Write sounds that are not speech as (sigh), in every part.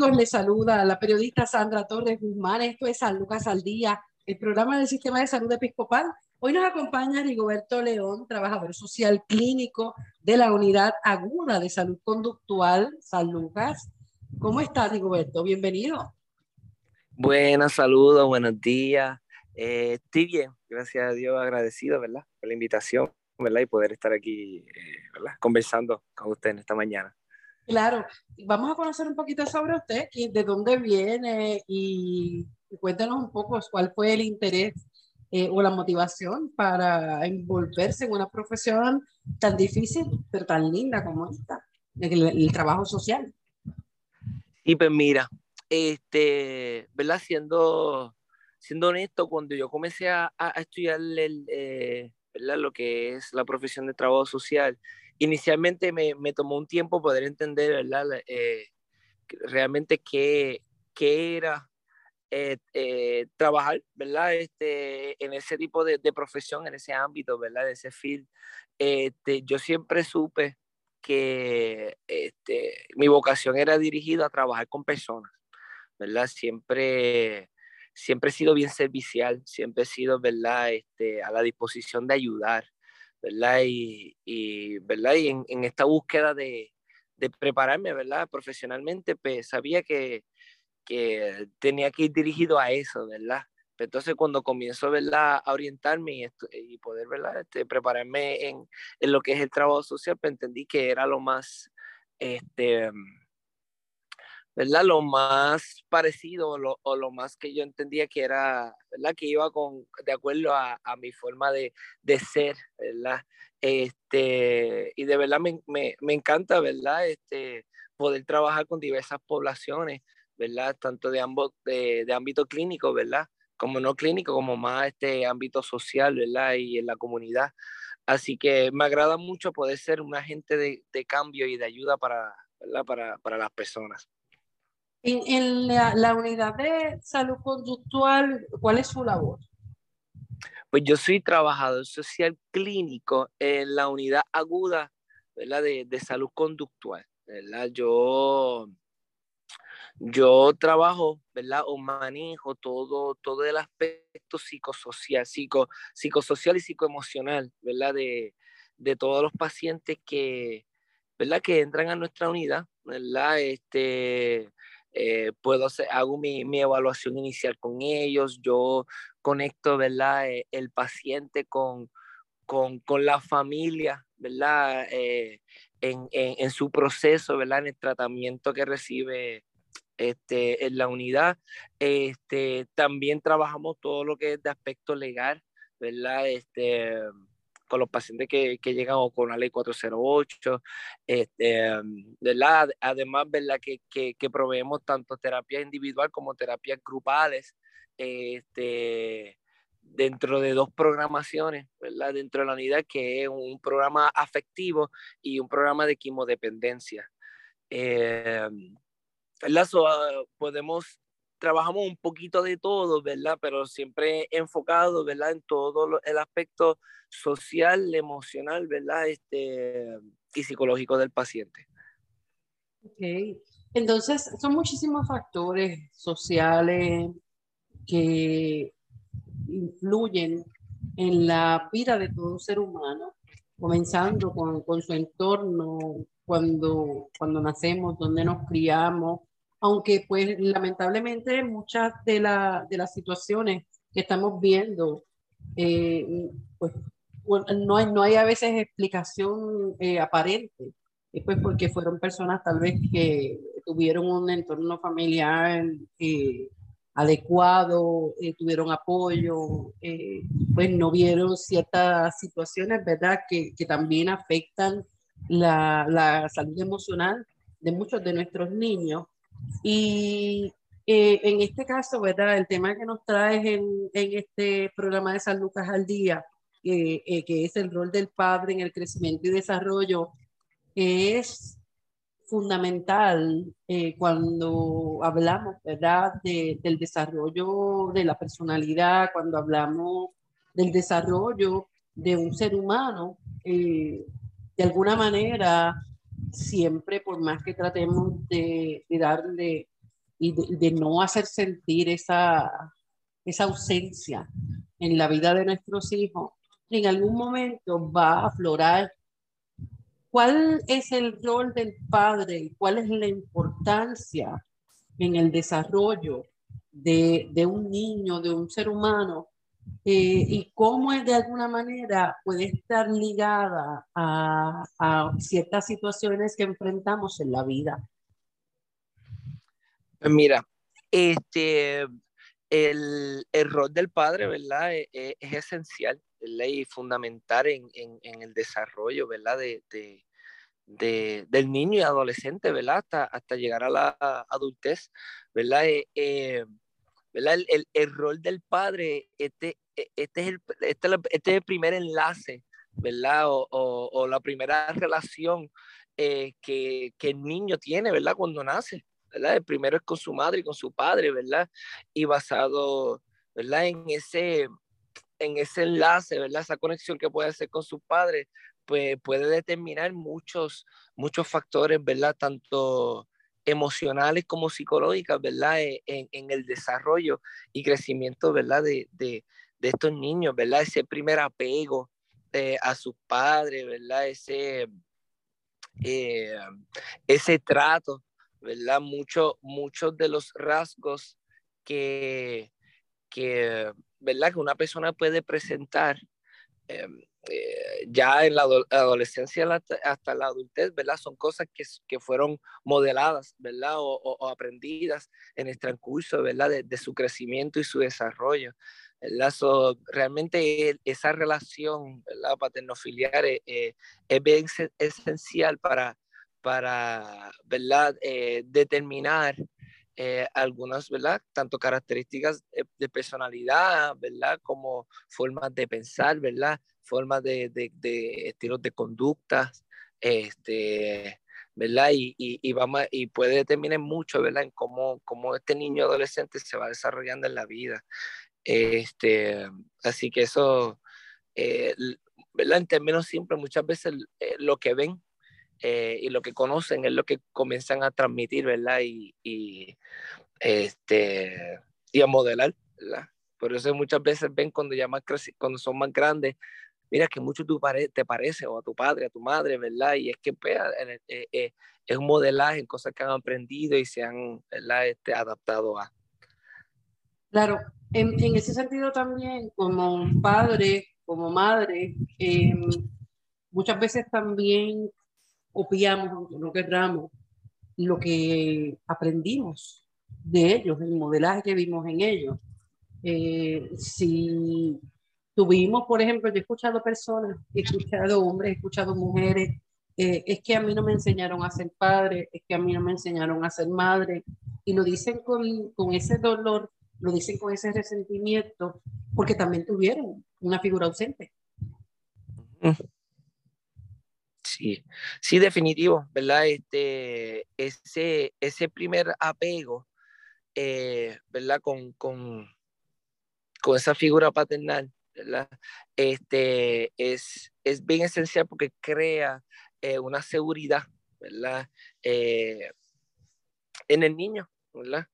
Amigos? Les saluda la periodista Sandra Torres Guzmán. Esto es San Lucas al Día, el programa del Sistema de Salud Episcopal. Hoy nos acompaña Rigoberto León, trabajador social clínico de la Unidad Aguda de Salud Conductual San Lucas. ¿Cómo está Rigoberto? Bienvenido. Buenas, saludos, buenos días. Eh, estoy bien, gracias a Dios, agradecido, ¿verdad? Por la invitación, ¿verdad? Y poder estar aquí, eh, ¿verdad? Conversando con usted en esta mañana. Claro, vamos a conocer un poquito sobre usted, de dónde viene y cuéntanos un poco cuál fue el interés eh, o la motivación para envolverse en una profesión tan difícil, pero tan linda como esta, el, trabajo social. Y pues mira, este, ¿verdad? Siendo, siendo honesto, cuando yo comencé a, estudiar el, eh, lo que es la profesión de trabajo social, inicialmente me, me, tomó un tiempo poder entender, ¿verdad? Eh, realmente qué, qué era eh, eh, trabajar, ¿verdad? Este, en ese tipo de, de, profesión, en ese ámbito, ¿verdad? De ese field. Este, yo siempre supe que este, mi vocación era dirigida a trabajar con personas, ¿verdad? Siempre, siempre he sido bien servicial, siempre he sido, ¿verdad? Este, a la disposición de ayudar. ¿Verdad? Y, ¿verdad? y en, esta búsqueda de, prepararme, ¿verdad? Profesionalmente, pues sabía que, tenía que ir dirigido a eso, ¿verdad? Entonces, cuando comienzo ¿verdad? a orientarme y, y poder ¿verdad? Este, prepararme en, en, lo que es el trabajo social, pues entendí que era lo más este, ¿verdad? Lo más parecido o lo, más que yo entendía que era, ¿verdad? Que iba con, de acuerdo a, mi forma de, ser, ¿verdad? Este, y de verdad me, me, encanta, ¿verdad? Este, poder trabajar con diversas poblaciones, ¿verdad? Tanto de ambos, de, de ámbito clínico, ¿verdad? Como no clínico, como más este ámbito social, ¿verdad? Y en la comunidad. Así que me agrada mucho poder ser un agente de, de cambio y de ayuda para, ¿verdad? Para, para las personas. En, la, unidad de salud conductual, ¿cuál es su labor? Pues yo soy trabajador social clínico en la unidad aguda De, de salud conductual. ¿verdad? Yo, yo trabajo, ¿verdad? O manejo todo, todo el aspecto psicosocial, psico, psicosocial y psicoemocional, ¿verdad? De, de todos los pacientes que, ¿verdad? Que entran a nuestra unidad, ¿verdad? Este, eh, puedo hacer, hago mi, mi, evaluación inicial con ellos, yo conecto, ¿verdad? Eh, el paciente con, con, con, la familia, ¿verdad? Eh, en, en, en, su proceso, ¿verdad? En el tratamiento que recibe este, en la unidad. Este, también trabajamos todo lo que es de aspecto legal, ¿verdad? Este, con los pacientes que, que llegan o con la ley 408, este, ¿verdad? Además, ¿verdad? Que, que, proveemos tanto terapia individual como terapias grupales, este, dentro de dos programaciones, ¿verdad? Dentro de la unidad, que es un programa afectivo y un programa de quimodependencia. Eh, ¿verdad? Ah, podemos trabajamos un poquito de todo, ¿verdad? Pero siempre enfocado, ¿verdad? En todo el aspecto social, emocional, ¿verdad? Este, y psicológico del paciente. Ok. Entonces, son muchísimos factores sociales que influyen en la vida de todo ser humano, comenzando con, con su entorno, cuando, cuando nacemos, donde nos criamos, aunque pues lamentablemente muchas de, la, de las situaciones que estamos viendo, eh, pues no hay, no hay a veces explicación eh, aparente, pues porque fueron personas tal vez que tuvieron un entorno familiar eh, adecuado, tuvieron apoyo, pues no vieron ciertas situaciones, ¿verdad?, que, que también afectan la, la, salud emocional de muchos de nuestros niños. Y eh, en este caso, ¿verdad?, el tema que nos traes en, en este programa de San Lucas al Día, que es el rol del padre en el crecimiento y desarrollo, es fundamental eh, cuando hablamos, ¿verdad?, del desarrollo de la personalidad, cuando hablamos del desarrollo de un ser humano, eh, de alguna manera, siempre, por más que tratemos de, darle y de, no hacer sentir esa, esa ausencia en la vida de nuestros hijos, en algún momento va a aflorar ¿Cuál es el rol del padre y cuál es la importancia en el desarrollo de, un niño, de un ser humano? Eh, y cómo es de alguna manera puede estar ligada a, ciertas situaciones que enfrentamos en la vida. Mira, este, el, rol del padre, ¿verdad? E, e, es esencial ley fundamental en, en, el desarrollo, ¿verdad? De, de, del niño y adolescente, ¿verdad? Hasta, hasta llegar a la adultez, ¿verdad? Eh, eh, ¿verdad? El, el, el, rol del padre, este, e, este, es el, este, este es el primer enlace, ¿verdad? O, o, o la primera relación eh, que, que, el niño tiene, ¿verdad? Cuando nace, ¿verdad? El primero es con su madre y con su padre, ¿verdad? Y basado, ¿verdad? En ese, en ese enlace, ¿verdad? Esa conexión que puede hacer con su padre, pues puede determinar muchos, muchos factores, ¿verdad? Tanto emocionales como psicológicas, ¿verdad? E, en, el desarrollo y crecimiento, ¿verdad? De, de, de, estos niños, ¿verdad? Ese primer apego eh, a sus padres, ¿verdad? Ese, eh, ese trato, ¿verdad? Mucho, muchos de los rasgos que, que ¿verdad? Que una persona puede presentar em, eh, ya en la adolescencia hasta la adultez, ¿verdad? Son cosas que, que fueron modeladas, ¿verdad? O, aprendidas en el transcurso, ¿verdad? De, su crecimiento y su desarrollo. ¿verdad? realmente esa relación, ¿verdad? Paterno-filial eh, eh, es bien esencial para, para ¿verdad? determinar eh, algunas, ¿verdad? Tanto características de, personalidad, ¿verdad? Como formas de pensar, ¿verdad? Formas de, de, estilos de conducta, este, ¿verdad? Y, y, y, vamos, y puede determinar mucho, ¿verdad? En cómo, cómo este niño adolescente se va desarrollando en la vida. Este, así que eso, eh, ¿verdad? En términos simples, muchas veces eh, lo que ven eh, y lo que conocen es lo que comienzan a transmitir, ¿verdad? Y, y, este, y a modelar, ¿verdad? Por eso muchas veces ven cuando, ya más cuando son más grandes, mira que mucho tú te parece o a tu padre, a tu madre, ¿verdad? Y es que pues, eh, eh, es un modelaje en cosas que han aprendido y se han ¿verdad? Este, adaptado a. Claro, en, en, ese sentido también, como padre, como madre, em, muchas veces también copiamos, aunque no querramos, lo que aprendimos de ellos, el modelaje que vimos en ellos. Eh, si tuvimos, por ejemplo, yo he escuchado personas, he escuchado hombres, he escuchado mujeres, eh, es que a mí no me enseñaron a ser padre, es que a mí no me enseñaron a ser madre, y lo dicen con, con ese dolor, lo dicen con ese resentimiento, porque también tuvieron una figura ausente. Sí, sí, definitivo, ¿verdad? Este, ese, ese primer apego, eh, ¿verdad? Con, con, con, esa figura paternal, ¿verdad? Este, es, es bien esencial porque crea eh, una seguridad, ¿verdad? Eh, en el niño, ¿verdad?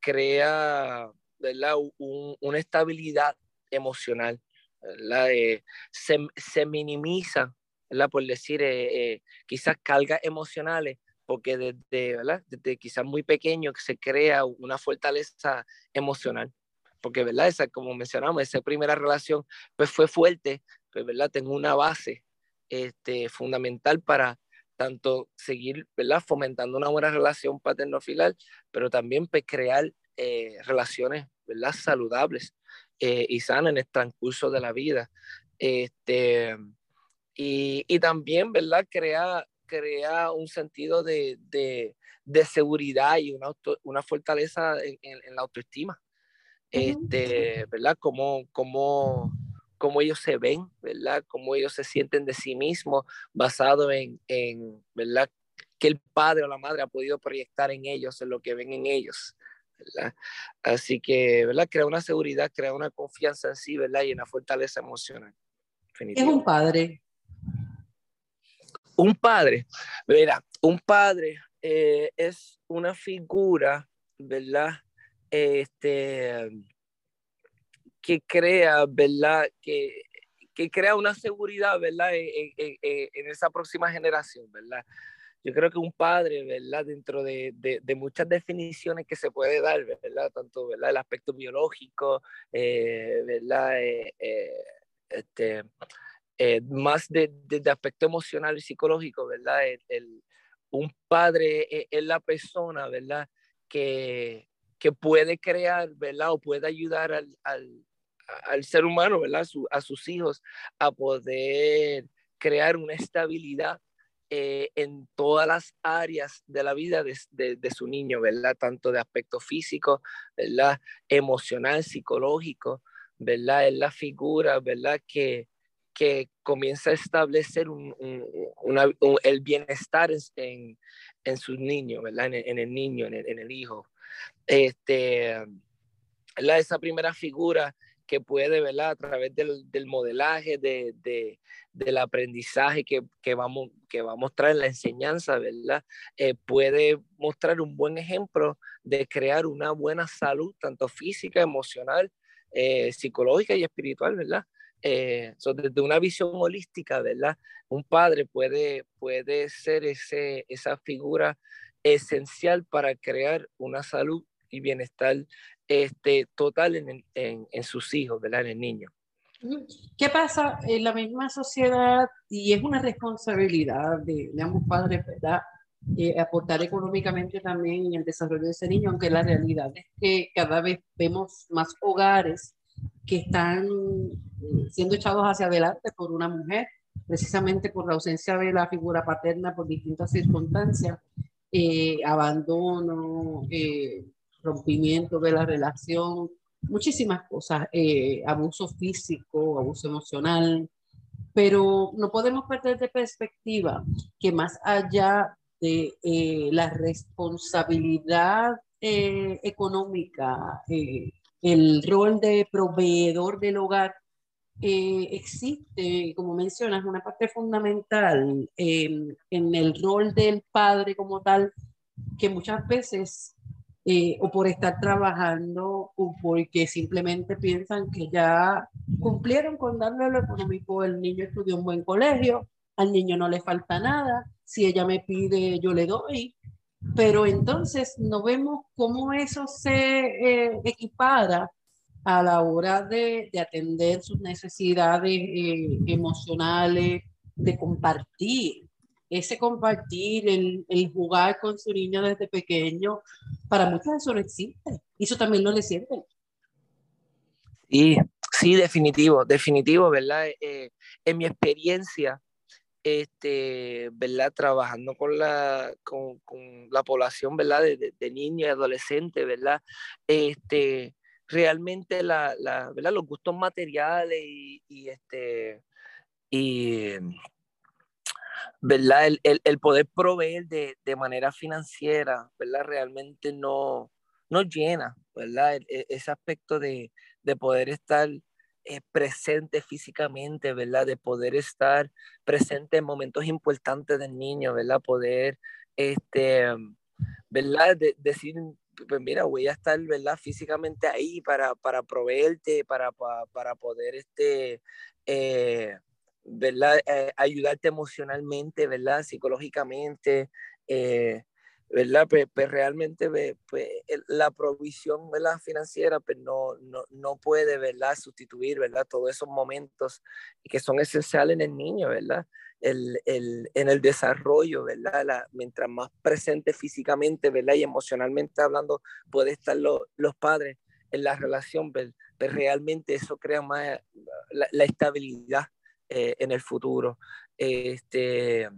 crea, ¿verdad? una estabilidad emocional, ¿verdad? se, se minimiza por decir, eh, eh, quizás cargas emocionales, porque desde, ¿verdad? desde quizás muy pequeño se crea una fortaleza emocional, porque, ¿verdad? Esa, como mencionamos, esa primera relación pues fue fuerte, pues, ¿verdad? Tengo una base este, fundamental para tanto seguir, ¿verdad? Fomentando una buena relación paterno-filial, pero también pues, crear eh, relaciones, ¿verdad? Saludables eh, y sanas en el transcurso de la vida. Este, y, y también, ¿verdad? Crea, crea un sentido de, de, de seguridad y una, una fortaleza en, en, la autoestima. Este, ¿verdad? Como, como, como ellos se ven, ¿verdad? Cómo ellos se sienten de sí mismos basado en, en, ¿verdad? Que el padre o la madre ha podido proyectar en ellos, en lo que ven en ellos. ¿verdad? Así que, ¿verdad? Crea una seguridad, crea una confianza en sí, ¿verdad? Y una fortaleza emocional. Es un padre. Un padre, mira, un padre eh, es una figura, ¿verdad? Este, que crea, ¿verdad? Que, que crea una seguridad, ¿verdad? En, esa próxima generación, ¿verdad? Yo creo que un padre, ¿verdad? Dentro de, de, de muchas definiciones que se puede dar, ¿verdad? Tanto, ¿verdad? El aspecto biológico, eh, ¿verdad? Eh, eh, este, eh, más de, de, aspecto emocional y psicológico, ¿verdad? El, un padre es, es, la persona, ¿verdad? Que, que puede crear, ¿verdad? O puede ayudar al, al, al ser humano, ¿verdad? A, su, a, sus hijos a poder crear una estabilidad eh, en todas las áreas de la vida de, de, de, su niño, ¿verdad? Tanto de aspecto físico, ¿verdad? Emocional, psicológico, ¿verdad? Es la figura, ¿verdad? Que, que comienza a establecer el bienestar en, en sus niños, ¿verdad? En, el niño, en el, en el hijo. Este, ¿verdad? Esa primera figura que puede, ¿verdad? A través del, del modelaje, de, de, del aprendizaje que, que, vamos, que va a mostrar en la enseñanza, ¿verdad? Eh, puede mostrar un buen ejemplo de crear una buena salud, tanto física, emocional, eh, psicológica y espiritual, ¿verdad? Eh, so desde una visión holística, ¿verdad? Un padre puede, puede ser ese, esa figura esencial para crear una salud y bienestar este, total en, en, en, sus hijos, ¿verdad? En el niño. ¿Qué pasa en la misma sociedad? Y es una responsabilidad de, de ambos padres, ¿verdad? Eh, aportar económicamente también en el desarrollo de ese niño, aunque la realidad es que cada vez vemos más hogares que están eh, siendo echados hacia adelante por una mujer, precisamente por la ausencia de la figura paterna por distintas circunstancias, eh, abandono, eh, rompimiento de la relación, muchísimas cosas, eh, abuso físico, abuso emocional, pero no podemos perder de perspectiva que más allá de eh, la responsabilidad eh, económica, eh, el rol de proveedor del hogar, existe, como mencionas, una parte fundamental en el rol del padre como tal, que muchas veces eh, o por estar trabajando o porque simplemente piensan que ya cumplieron con darle lo económico, el niño estudió un buen colegio, al niño no le falta nada, si ella me pide yo le doy, pero entonces no vemos cómo eso se eh, equipara a la hora de, de atender sus necesidades eh, emocionales, de compartir ese compartir, el, jugar con su niño desde pequeño, para muchos eso no existe. Eso también no le sienten. Sí, sí, definitivo, definitivo, ¿verdad? Eh, en mi experiencia, este, ¿verdad? Trabajando con la, con, la población, ¿verdad? De, de, niños y adolescentes, ¿verdad? Este, realmente la, la, ¿verdad? los gustos materiales y, este, y ¿verdad? El, el, poder proveer de, de, manera financiera, ¿verdad? Realmente no, no llena, ¿verdad? E, ese aspecto de, de poder estar eh, presente físicamente, ¿verdad? De poder estar presente en momentos importantes del niño, ¿verdad? Poder, este, ¿verdad? De, decir, pues mira, voy a estar, ¿verdad? Físicamente ahí para, para proveerte, para, para, poder, este, eh, ¿verdad? Eh, ayudarte emocionalmente, ¿verdad? Psicológicamente, eh, ¿verdad? Pues, pues realmente pues, la provisión, ¿verdad? Financiera, pues no, no, no puede, ¿verdad? Sustituir, ¿verdad? Todos esos momentos que son esenciales en el niño, ¿verdad? el, el, en el desarrollo, ¿verdad? mientras más presente físicamente, ¿verdad? Y emocionalmente hablando, puede estar los padres en la relación, pero, realmente eso crea más la, estabilidad eh, en el futuro. Este,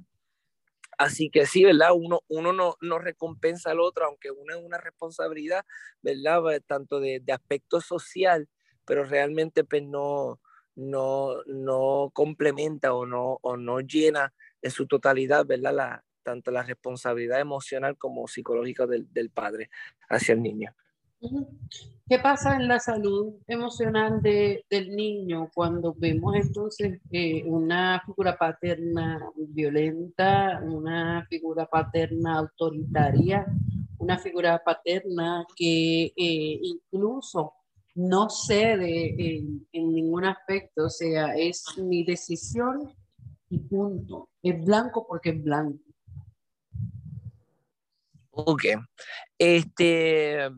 Así que sí, ¿verdad? Uno, uno no, no, recompensa al otro, aunque uno es una responsabilidad, ¿verdad? Tanto de, de aspecto social, pero realmente pues no, no, no complementa o no, o no llena en su totalidad, ¿verdad? La, tanto la responsabilidad emocional como psicológica del, del padre hacia el niño. ¿Qué pasa en la salud emocional de, del niño cuando vemos entonces eh, una figura paterna violenta, una figura paterna autoritaria, una figura paterna que eh, incluso no cede en, en, ningún aspecto, o sea, es mi decisión y punto. Es blanco porque es blanco. Ok. Este,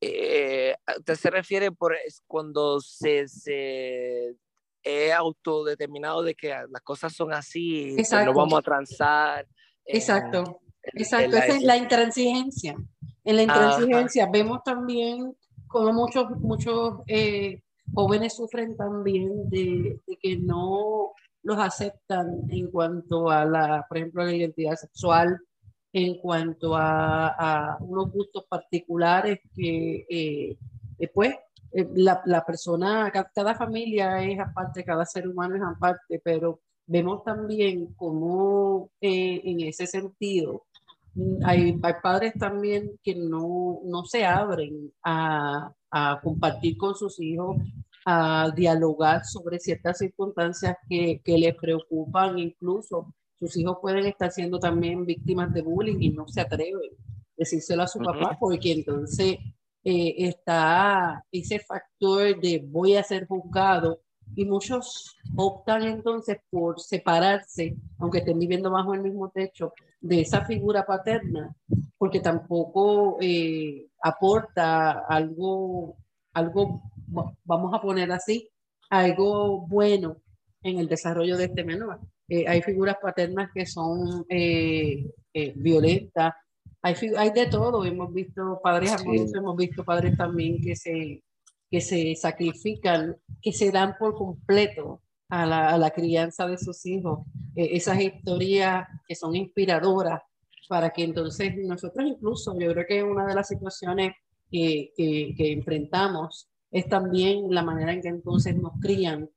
eh, ¿Usted se refiere por cuando se, se es autodeterminado de que las cosas son así, que no vamos a transar? Exacto, exacto, esa es la intransigencia. En la intransigencia vemos también como muchos, muchos eh, jóvenes sufren también de, de, que no los aceptan en cuanto a la, por ejemplo, la identidad sexual, en cuanto a, unos gustos particulares que eh, eh, pues eh, la, la, persona, cada familia es aparte, cada ser humano es aparte, pero vemos también cómo en ese sentido hay, hay, padres también que no, no se abren a, a, compartir con sus hijos, a dialogar sobre ciertas circunstancias que, que les preocupan incluso sus hijos pueden estar siendo también víctimas de bullying y no se atreven a decírselo a su papá porque entonces eh, está ese factor de voy a ser juzgado y muchos optan entonces por separarse, aunque estén viviendo bajo el mismo techo, de esa figura paterna, porque tampoco eh, aporta algo, algo, vamos a poner así, algo bueno en el desarrollo de este menor. Eh, hay figuras paternas que son eh, eh, violentas, hay, hay de todo, hemos visto padres hemos visto padres también que se, que se sacrifican, que se dan por completo a la, a la crianza de sus hijos, esas historias que son inspiradoras para que entonces nosotros incluso, yo creo que una de las situaciones que, que, que enfrentamos es también la manera en que entonces nos crían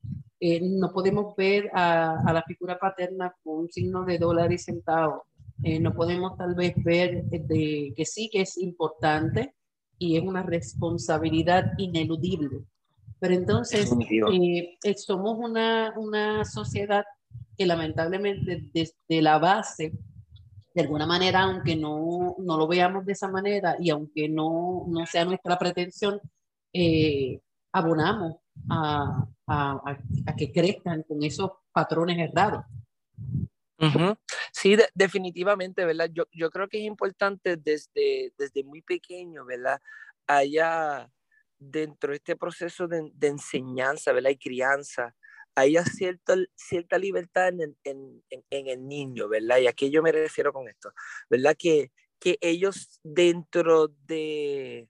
eh, no podemos ver a, la figura paterna con un signo de dólar y centavo. Eh, no podemos tal vez ver de, que sí que es importante y es una responsabilidad ineludible. Pero entonces eh, somos una, una sociedad que lamentablemente desde la base, de alguna manera, aunque no, no lo veamos de esa manera y aunque no, no sea nuestra pretensión, abonamos a, a, a, que crezcan con esos patrones errados. Sí, definitivamente, ¿verdad? Yo, yo creo que es importante desde, desde muy pequeño, ¿verdad? Haya dentro de este proceso de, de enseñanza, ¿verdad? Y crianza, haya cierta, cierta libertad en, en, en, el niño, ¿verdad? Y a qué yo me refiero con esto, ¿verdad? Que, que ellos dentro de,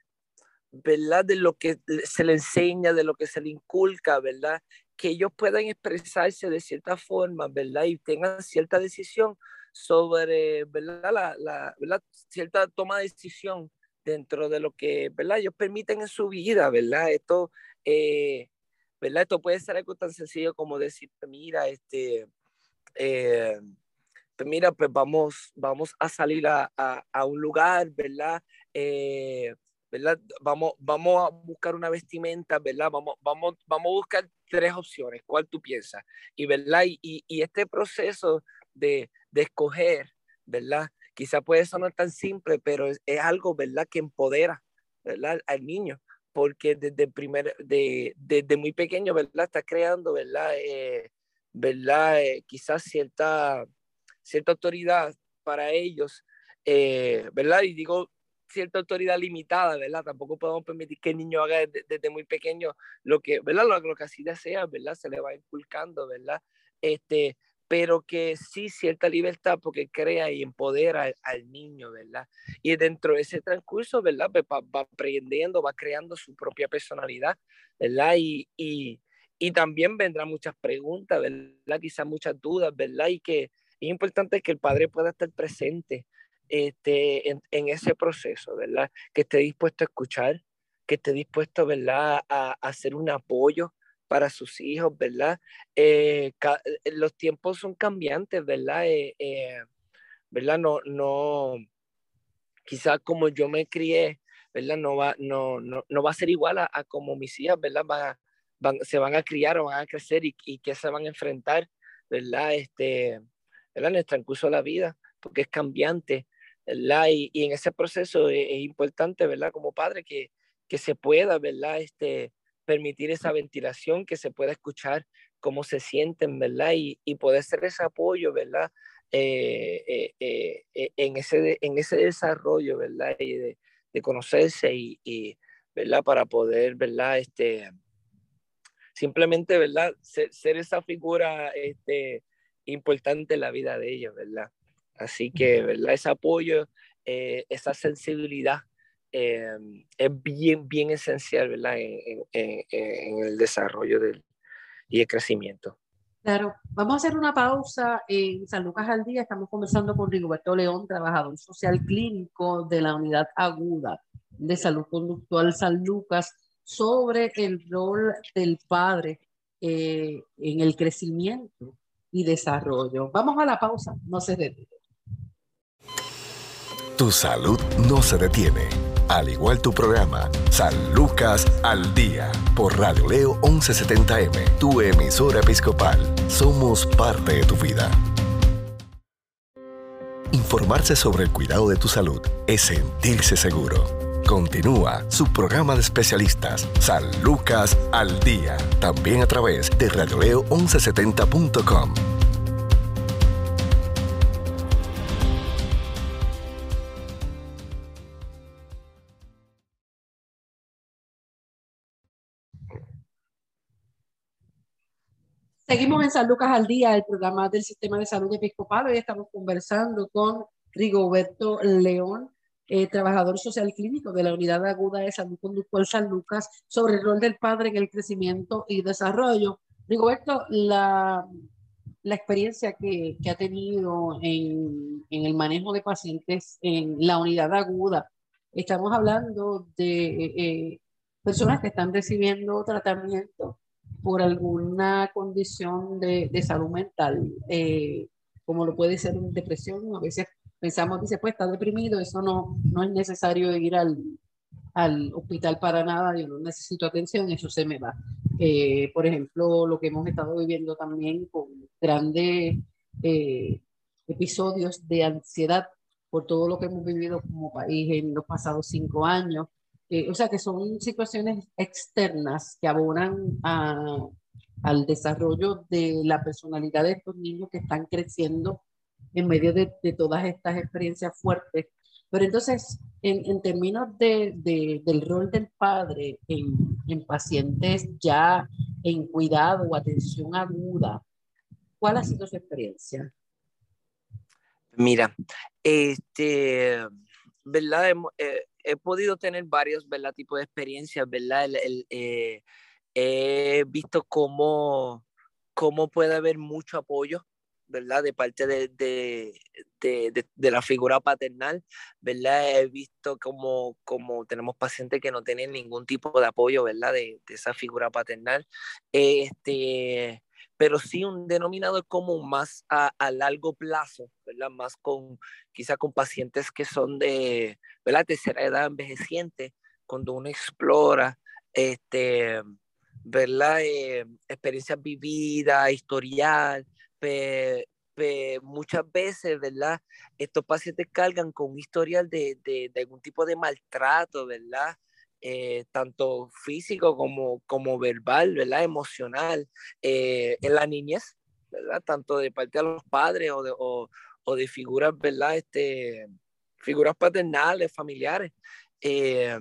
¿verdad? De lo que se le enseña, de lo que se le inculca, ¿verdad? Que ellos puedan expresarse de cierta forma, ¿verdad? Y tengan cierta decisión sobre, ¿verdad? La, la ¿verdad? Cierta toma de decisión dentro de lo que, ¿verdad? Ellos permiten en su vida, ¿verdad? Esto, eh, ¿verdad? Esto puede ser algo tan sencillo como decir, mira, este, eh, pues mira, pues vamos, vamos a salir a, a, a un lugar, ¿verdad? Eh, ¿verdad? Vamos, vamos a buscar una vestimenta, ¿verdad? Vamos, vamos, vamos a buscar tres opciones, ¿cuál tú piensas? Y, ¿verdad? Y, este proceso de, de, escoger, ¿verdad? Quizá puede sonar tan simple, pero es, algo, ¿verdad? Que empodera, ¿verdad? Al niño, porque desde, primer, de, desde muy pequeño, ¿verdad? Está creando, ¿verdad? Eh, ¿verdad? Eh, quizás cierta, cierta autoridad para ellos, eh, ¿verdad? Y digo cierta autoridad limitada, ¿verdad? Tampoco podemos permitir que el niño haga desde, muy pequeño lo que, ¿verdad? Lo, que así desea, ¿verdad? Se le va inculcando, ¿verdad? Este, pero que sí cierta libertad porque crea y empodera al, niño, ¿verdad? Y dentro de ese transcurso, ¿verdad? Pues va, aprendiendo, va creando su propia personalidad, ¿verdad? Y, y, y, también vendrán muchas preguntas, ¿verdad? Quizás muchas dudas, ¿verdad? Y que es importante que el padre pueda estar presente este, en, en ese proceso, ¿verdad? Que esté dispuesto a escuchar, que esté dispuesto, ¿verdad? A, a hacer un apoyo, para sus hijos, ¿verdad? Eh, eh, los tiempos son cambiantes, ¿verdad? Eh, ¿Verdad? No, no, quizás como yo me crié, ¿verdad? No va, no, no, no va a ser igual a, como mis hijas, ¿verdad? Van, se van a criar o van a crecer y, y que se van a enfrentar, ¿verdad? Este, ¿verdad? En el transcurso de la vida, porque es cambiante, ¿verdad? Y, y en ese proceso es, es, importante, ¿verdad? Como padre, que, que se pueda, ¿verdad? Este, permitir esa ventilación, que se pueda escuchar cómo se sienten, ¿verdad? Y, y poder ser ese apoyo, ¿verdad? Eh, eh, eh, en, ese, en ese desarrollo, ¿verdad? Y de, de conocerse y, ¿verdad? Para poder, ¿verdad? Este, simplemente, ¿verdad? Ser, ser, esa figura este, importante en la vida de ellos, ¿verdad? Así que, ¿verdad? Ese apoyo, esa sensibilidad eh, es bien, bien esencial, ¿verdad? En, el desarrollo del, y el crecimiento. Claro, vamos a hacer una pausa en San Lucas al Día. Estamos conversando con Rigoberto León, trabajador social clínico de la unidad aguda de salud conductual San Lucas, sobre el rol del padre eh, en el crecimiento y desarrollo. Vamos a la pausa, no se detiene. Tu salud no se detiene al igual tu programa, San Lucas al Día, por Radio Leo 1170M, tu emisora episcopal. Somos parte de tu vida. Informarse sobre el cuidado de tu salud es sentirse seguro. Continúa su programa de especialistas, San Lucas al Día, también a través de radioleo1170.com. Seguimos en San Lucas al Día, el programa del Sistema de Salud Episcopal. Hoy estamos conversando con Rigoberto León, eh, trabajador social clínico de la Unidad Aguda de Salud Conductual San Lucas, sobre el rol del padre en el crecimiento y desarrollo. Rigoberto, la, la experiencia que, que ha tenido en, en, el manejo de pacientes en la unidad aguda, estamos hablando de eh, personas que están recibiendo tratamiento por alguna condición de, de salud mental, eh, como lo puede ser depresión, a veces pensamos, dice, pues está deprimido, eso no, no es necesario ir al, al hospital para nada, yo no necesito atención, eso se me va. Eh, por ejemplo, lo que hemos estado viviendo también con grandes eh, episodios de ansiedad por todo lo que hemos vivido como país en los pasados cinco años, eh, o sea, que son situaciones externas que abonan a, al desarrollo de la personalidad de estos niños que están creciendo en medio de, de todas estas experiencias fuertes. Pero entonces, en, en términos de, de, del rol del padre en, en, pacientes ya en cuidado o atención aguda, ¿cuál ha sido su experiencia? Mira, este, ¿verdad? Eh, he podido tener varios, ¿verdad? Tipos de experiencias, ¿verdad? El, eh, he visto cómo, cómo puede haber mucho apoyo, ¿verdad? De parte de, de, de, de, la figura paternal, ¿verdad? He visto como, como tenemos pacientes que no tienen ningún tipo de apoyo, ¿verdad? De, esa figura paternal. Este, pero sí un denominador común más a, a, largo plazo, ¿verdad? Más con, quizá con pacientes que son de, ¿verdad? Tercera edad envejeciente, cuando uno explora, este, ¿verdad? Eh, experiencias vividas, historial, pe, pe, muchas veces, ¿verdad? Estos pacientes cargan con un historial de, de, de algún tipo de maltrato, ¿verdad? Eh, tanto físico como, como verbal, ¿verdad? Emocional, eh, en la niñez, ¿verdad? Tanto de parte de los padres o de, o, o de figuras, ¿verdad? Este, figuras paternales, familiares, eh,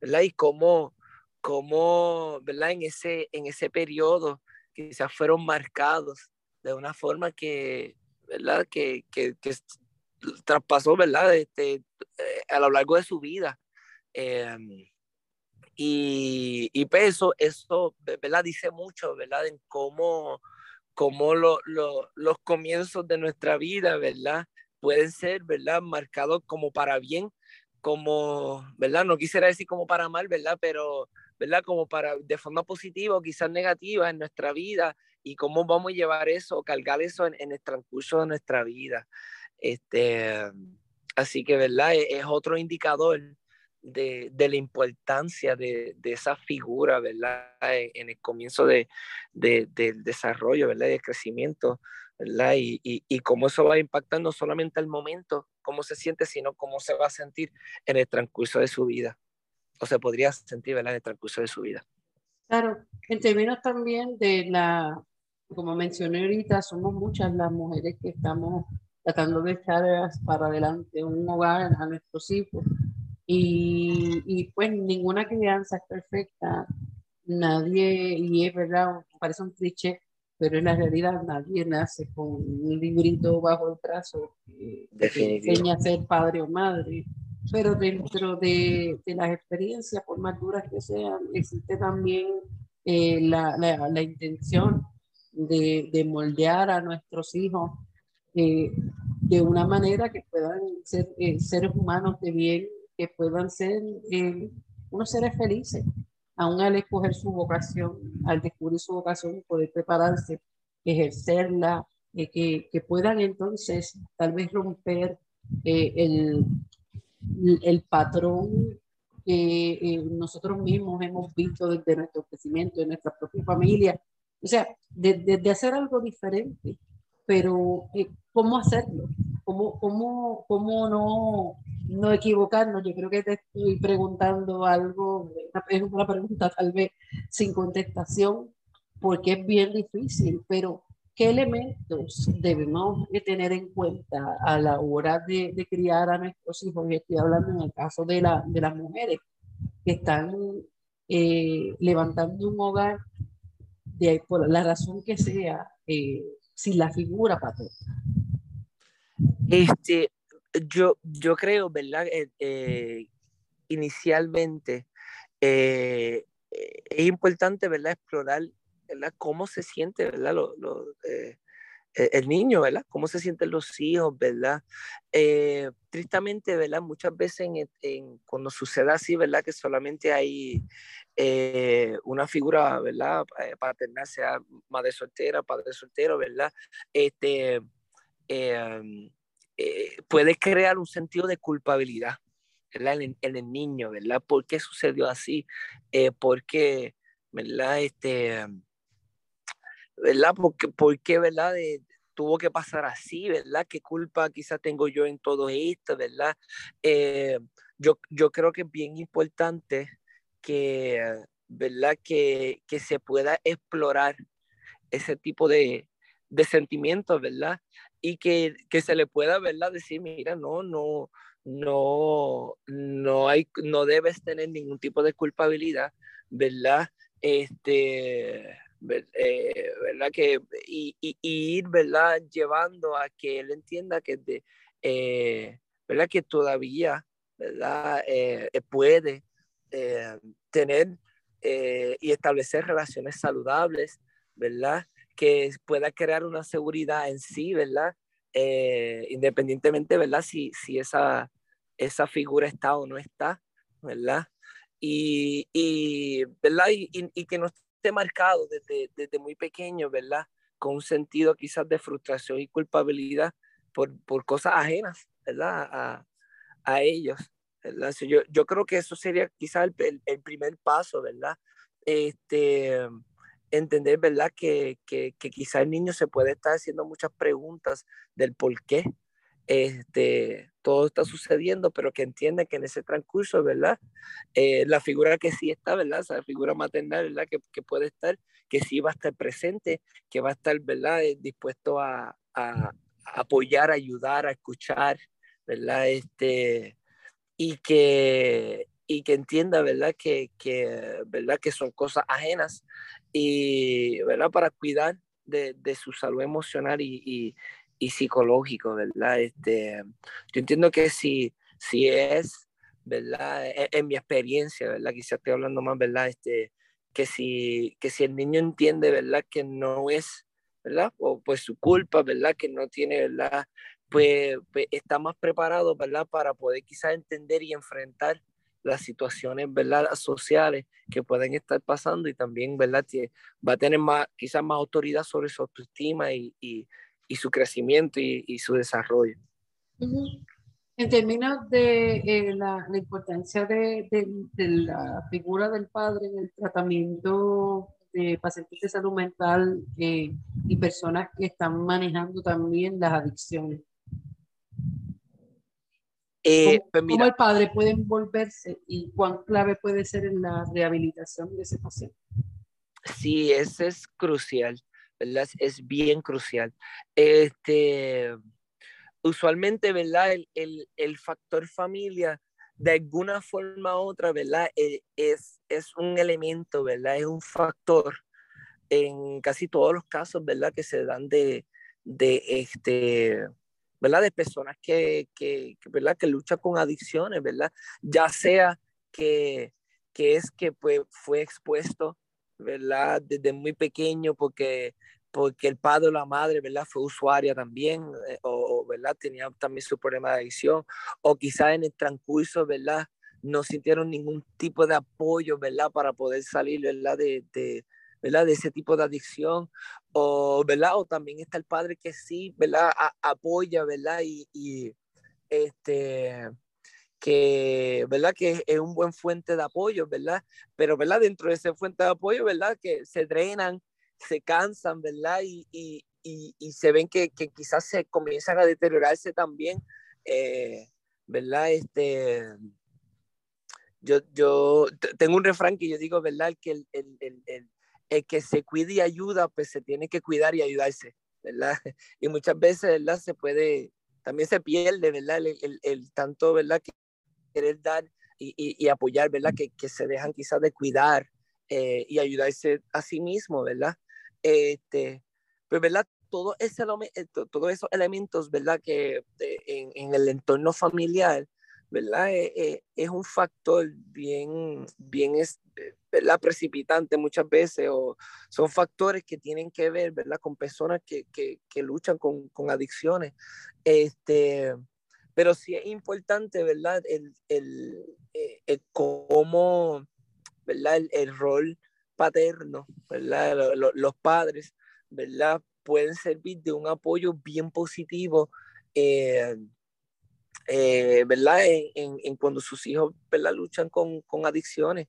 ¿verdad? Y cómo, cómo, ¿verdad? En ese, en ese periodo quizás fueron marcados, de una forma que, ¿verdad? Que, que, que traspasó, ¿verdad? Este, eh, a lo largo de su vida. Em, y, y pues eso, ¿verdad? Dice mucho, ¿verdad? En cómo, cómo lo, lo, los comienzos de nuestra vida, ¿verdad? Pueden ser, ¿verdad? Marcados como para bien, como, ¿verdad? No quisiera decir como para mal, ¿verdad? Pero, ¿verdad? Como para, de forma positiva o quizás negativa en nuestra vida y cómo vamos a llevar eso, cargar eso en, en el transcurso de nuestra vida. Este, así que, ¿verdad? E, es, otro indicador de, de, la importancia de, de, esa figura, ¿verdad? En, el comienzo de, del desarrollo, ¿verdad? De crecimiento, ¿verdad? Y, y, y, cómo eso va a impactar no solamente al momento, cómo se siente, sino cómo se va a sentir en el transcurso de su vida. O se podría sentir, ¿verdad? En el transcurso de su vida. Claro, en términos también de la, como mencioné ahorita, somos muchas las mujeres que estamos tratando de echar para adelante un hogar a nuestros hijos. Y, y, pues ninguna crianza es perfecta, nadie, y es verdad, parece un cliché, pero en la realidad. Nadie nace con un librito bajo el brazo que, que enseña a ser padre o madre. Pero dentro de, de las experiencias, por más duras que sean, existe también eh, la, la, la, intención de, de moldear a nuestros hijos eh, de una manera que puedan ser eh, seres humanos de bien, que puedan ser eh, unos seres felices, aún al escoger su vocación, al descubrir su vocación, poder prepararse, ejercerla, que, que, puedan entonces tal vez romper el, el patrón que nosotros mismos hemos visto desde nuestro crecimiento, de nuestra propia familia. O sea, de, de, de hacer algo diferente, pero eh, ¿cómo hacerlo? ¿Cómo, cómo, cómo no, no equivocarnos? Yo creo que te estoy preguntando algo, es una pregunta tal vez sin contestación, porque es bien difícil, pero ¿qué elementos debemos de tener en cuenta a la hora de, de criar a nuestros hijos? Y estoy hablando en el caso de, la, de las mujeres que están eh, levantando un hogar de, por la razón que sea, eh, sin la figura paterna? Este, yo, yo creo, ¿verdad? Eh, eh, inicialmente eh, es importante, ¿verdad? Explorar, ¿verdad? Cómo se siente, ¿verdad? Lo, el niño, ¿verdad? Cómo se sienten los hijos, ¿verdad? tristemente, ¿verdad? Muchas veces en, cuando sucede así, ¿verdad? Que solamente hay una figura, ¿verdad? Eh, paterna, sea madre soltera, padre soltero, ¿verdad? Este, eh, puede crear un sentido de culpabilidad ¿verdad? En, el niño, ¿verdad? ¿Por qué sucedió así? ¿Por qué, ¿verdad? Este, ¿verdad? ¿Por qué, ¿verdad? De, tuvo que pasar así, ¿verdad? ¿Qué culpa quizás tengo yo en todo esto, ¿verdad? yo, yo creo que es bien importante que, ¿verdad? Que, que se pueda explorar ese tipo de, de sentimientos, ¿verdad? Y que, que, se le pueda, ¿verdad? Decir, mira, no, no, no, no hay, no debes tener ningún tipo de culpabilidad, ¿verdad? Este, eh, ¿verdad? Que, y, y, ir, ¿verdad? Llevando a que él entienda que, de, eh, ¿verdad? Que todavía, ¿verdad? Eh, puede eh, tener eh, y establecer relaciones saludables, ¿verdad? Que pueda crear una seguridad en sí, ¿verdad? Eh, independientemente, ¿verdad? Si, si esa, esa figura está o no está, ¿verdad? Y, y ¿verdad? Y, y, que no esté marcado desde, desde muy pequeño, ¿verdad? Con un sentido quizás de frustración y culpabilidad por, por cosas ajenas, ¿verdad? A, a ellos. Yo, yo creo que eso sería quizás el, el, primer paso, ¿verdad? Este, entender, ¿verdad? Que, que, que quizá el niño se puede estar haciendo muchas preguntas del por qué este, todo está sucediendo, pero que entiende que en ese transcurso, ¿verdad? Eh, la figura que sí está, ¿verdad? Esa figura maternal, ¿verdad? Que, que, puede estar, que sí va a estar presente, que va a estar, ¿verdad? Eh, dispuesto a, a, apoyar, ayudar, a escuchar, ¿verdad? Este, y que, y que entienda, ¿verdad? Que, que, ¿verdad? que son cosas ajenas y, ¿verdad? Para cuidar de, de su salud emocional y, y, y, psicológico, ¿verdad? Este, yo entiendo que si, si es, ¿verdad? En, en, mi experiencia, ¿verdad? Quizás estoy hablando más, ¿verdad? Este, que si, que si el niño entiende, ¿verdad? Que no es, ¿verdad? O pues su culpa, ¿verdad? Que no tiene, ¿verdad? Pues, pues está más preparado, ¿verdad? Para poder quizás entender y enfrentar las situaciones, ¿verdad? Sociales que pueden estar pasando y también, ¿verdad? Va a tener más, quizás más autoridad sobre su autoestima y, y, y su crecimiento y, y, su desarrollo. En términos de eh, la, la, importancia de, de, de, la figura del padre en el tratamiento de pacientes de salud mental eh, y personas que están manejando también las adicciones. Eh, ¿Cómo, pues mira, ¿Cómo, el padre puede envolverse y cuán clave puede ser en la rehabilitación de ese paciente? Sí, eso es crucial, ¿verdad? Es bien crucial. Este, usualmente, ¿verdad? El, el, el factor familia, de alguna forma u otra, ¿verdad? Eh, es, es un elemento, ¿verdad? Es un factor en casi todos los casos, ¿verdad? Que se dan de, de este, ¿verdad? De personas que, que, ¿verdad? Que luchan con adicciones, ¿verdad? Ya sea que, que es que pues, fue expuesto, ¿verdad? Desde muy pequeño porque, porque el padre o la madre, ¿verdad? Fue usuaria también, eh, o, ¿verdad? Tenía también su problema de adicción, o quizás en el transcurso, ¿verdad? No sintieron ningún tipo de apoyo, ¿verdad? Para poder salir, ¿verdad? De, de, ¿verdad? De ese tipo de adicción, o, ¿verdad? O también está el padre que sí, ¿verdad? A, apoya, ¿verdad? Y, y, este, que, ¿verdad? Que es un buen fuente de apoyo, ¿verdad? Pero, ¿verdad? Dentro de esa fuente de apoyo, ¿verdad? Que se drenan, se cansan, ¿verdad? Y, y, y, y se ven que, que, quizás se comienzan a deteriorarse también, eh, ¿verdad? Este, yo, yo tengo un refrán que yo digo, ¿verdad? Que el, el, el, el que se cuide y ayuda, pues se tiene que cuidar y ayudarse, ¿verdad? (laughs) Y muchas veces, ¿verdad? Se puede, también se pierde, ¿verdad? El, el, el tanto, ¿verdad? Que querer dar y, y, y apoyar, ¿verdad? Que, que, se dejan quizás de cuidar eh, y ayudarse a sí mismo, ¿verdad? Este, pues, ¿verdad? Ese, eh, todos esos elementos, ¿verdad? Que en, en el entorno familiar, ¿verdad? Eh, eh, es un factor bien, bien ¿verdad? precipitante muchas veces o son factores que tienen que ver, ¿verdad? Con personas que, que, que luchan con, con, adicciones. Este, pero sí es importante, ¿verdad? El, el, eh, el cómo, ¿verdad? El, el, rol paterno, ¿verdad? Los, los, padres, ¿verdad? Pueden servir de un apoyo bien positivo. Eh, eh, ¿verdad? En, en, en, cuando sus hijos, ¿verdad? Luchan con, con adicciones,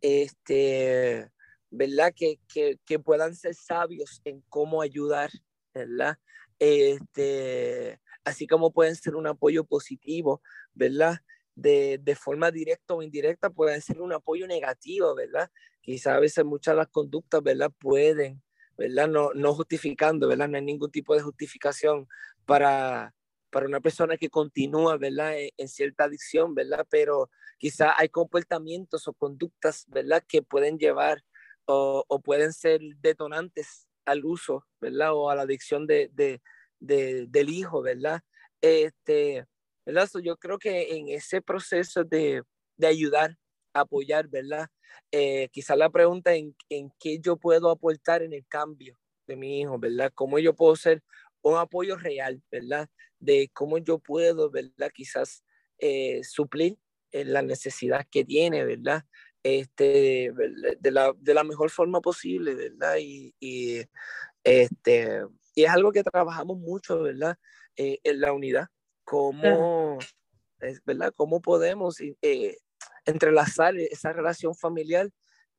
este, ¿verdad? Que, que, que, puedan ser sabios en cómo ayudar, ¿verdad? Este, así como pueden ser un apoyo positivo, ¿verdad? De, de, forma directa o indirecta pueden ser un apoyo negativo, ¿verdad? Quizás a veces muchas de las conductas, ¿verdad? Pueden, ¿verdad? No, no justificando, ¿verdad? No hay ningún tipo de justificación para, para una persona que continúa, ¿verdad? En, en cierta adicción, ¿verdad? Pero quizá hay comportamientos o conductas, ¿verdad? Que pueden llevar o, pueden ser detonantes al uso, ¿verdad? O a la adicción de, de, de del hijo, ¿verdad? Este, ¿verdad? So, yo creo que en ese proceso de, de ayudar, apoyar, ¿verdad? Eh, quizá la pregunta en, en qué yo puedo aportar en el cambio de mi hijo, ¿verdad? ¿Cómo yo puedo ser un apoyo real, ¿verdad? De cómo yo puedo, ¿verdad? Quizás eh, suplir eh, la necesidad que tiene, ¿verdad? Este, de, la, de la mejor forma posible, ¿verdad? Y, y, este, y es algo que trabajamos mucho, ¿verdad? Eh, en la unidad, cómo, ¿verdad? Cómo podemos eh, entrelazar esa relación familiar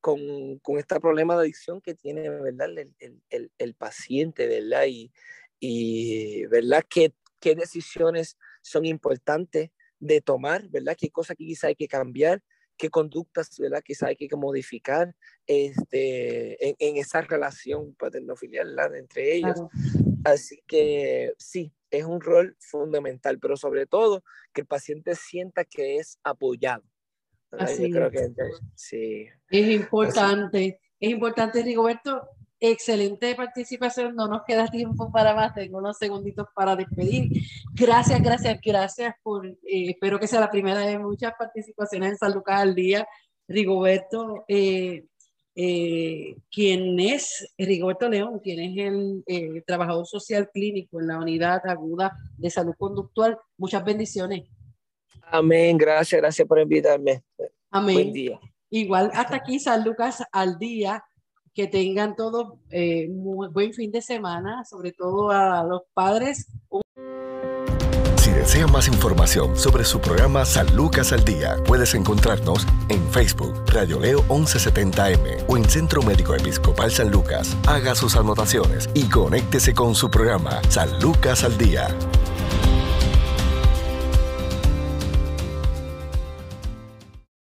con, con, este problema de adicción que tiene, ¿verdad? El, el, el, el paciente, ¿verdad? Y, y ¿verdad? ¿Qué, qué decisiones son importantes de tomar, ¿verdad? ¿Qué cosas que quizá hay que cambiar? ¿Qué conductas, ¿verdad? Quizá hay que modificar este, en, en esa relación paterno-filial entre ellos. Claro. Así que sí, es un rol fundamental, pero sobre todo que el paciente sienta que es apoyado. Así Yo creo que sí. Es importante, Así. es importante, Rigoberto, excelente participación. No nos queda tiempo para más. Tengo unos segunditos para despedir. Gracias, gracias, gracias por. Eh, espero que sea la primera de muchas participaciones en San Lucas al día. Rigoberto, eh, eh, quien es Rigoberto León, quien es el trabajador social clínico en la unidad aguda de salud conductual. Muchas bendiciones. Amén. Gracias, gracias por invitarme. Amén. Buen día. Igual hasta aquí San Lucas al día que tengan todo eh, buen fin de semana, sobre todo a los padres. Si desea más información sobre su programa San Lucas al Día, puedes encontrarnos en Facebook, Radio Leo 1170M o en Centro Médico Episcopal San Lucas. Haga sus anotaciones y conéctese con su programa San Lucas al Día.